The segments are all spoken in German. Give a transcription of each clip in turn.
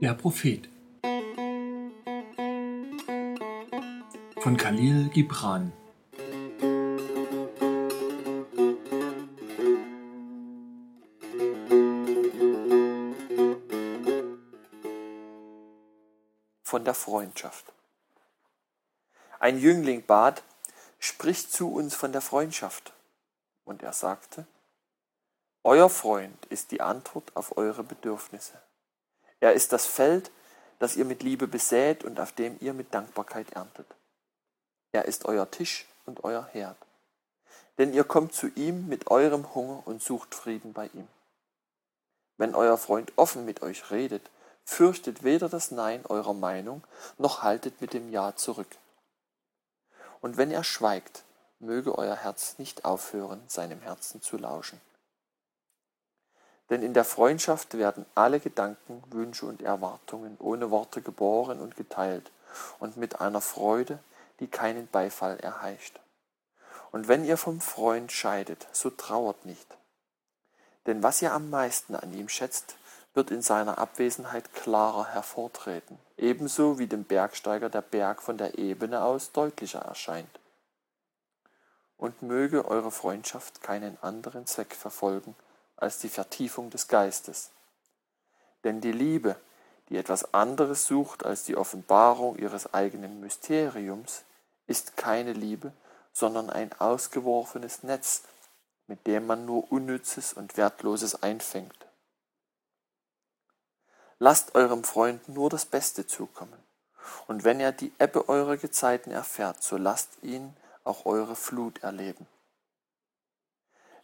Der Prophet von Khalil Gibran Von der Freundschaft Ein Jüngling bat, spricht zu uns von der Freundschaft. Und er sagte, Euer Freund ist die Antwort auf eure Bedürfnisse. Er ist das Feld, das ihr mit Liebe besät und auf dem ihr mit Dankbarkeit erntet. Er ist euer Tisch und euer Herd. Denn ihr kommt zu ihm mit eurem Hunger und sucht Frieden bei ihm. Wenn euer Freund offen mit euch redet, fürchtet weder das Nein eurer Meinung, noch haltet mit dem Ja zurück. Und wenn er schweigt, möge euer Herz nicht aufhören, seinem Herzen zu lauschen. Denn in der Freundschaft werden alle Gedanken, Wünsche und Erwartungen ohne Worte geboren und geteilt und mit einer Freude, die keinen Beifall erheischt. Und wenn ihr vom Freund scheidet, so trauert nicht. Denn was ihr am meisten an ihm schätzt, wird in seiner Abwesenheit klarer hervortreten, ebenso wie dem Bergsteiger der Berg von der Ebene aus deutlicher erscheint. Und möge eure Freundschaft keinen anderen Zweck verfolgen, als die Vertiefung des Geistes. Denn die Liebe, die etwas anderes sucht als die Offenbarung ihres eigenen Mysteriums, ist keine Liebe, sondern ein ausgeworfenes Netz, mit dem man nur Unnützes und Wertloses einfängt. Lasst eurem Freund nur das Beste zukommen, und wenn er die Ebbe eurer Gezeiten erfährt, so lasst ihn auch eure Flut erleben.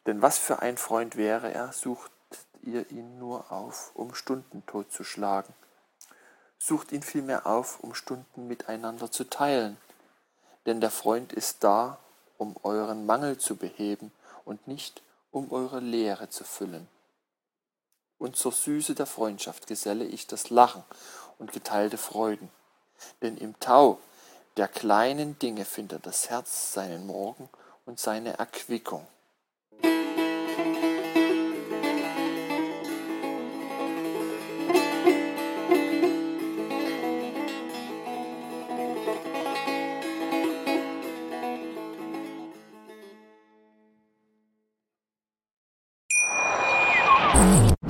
Denn was für ein Freund wäre er, sucht ihr ihn nur auf, um Stunden totzuschlagen. Sucht ihn vielmehr auf, um Stunden miteinander zu teilen. Denn der Freund ist da, um euren Mangel zu beheben und nicht, um eure Leere zu füllen. Und zur Süße der Freundschaft geselle ich das Lachen und geteilte Freuden. Denn im Tau der kleinen Dinge findet das Herz seinen Morgen und seine Erquickung.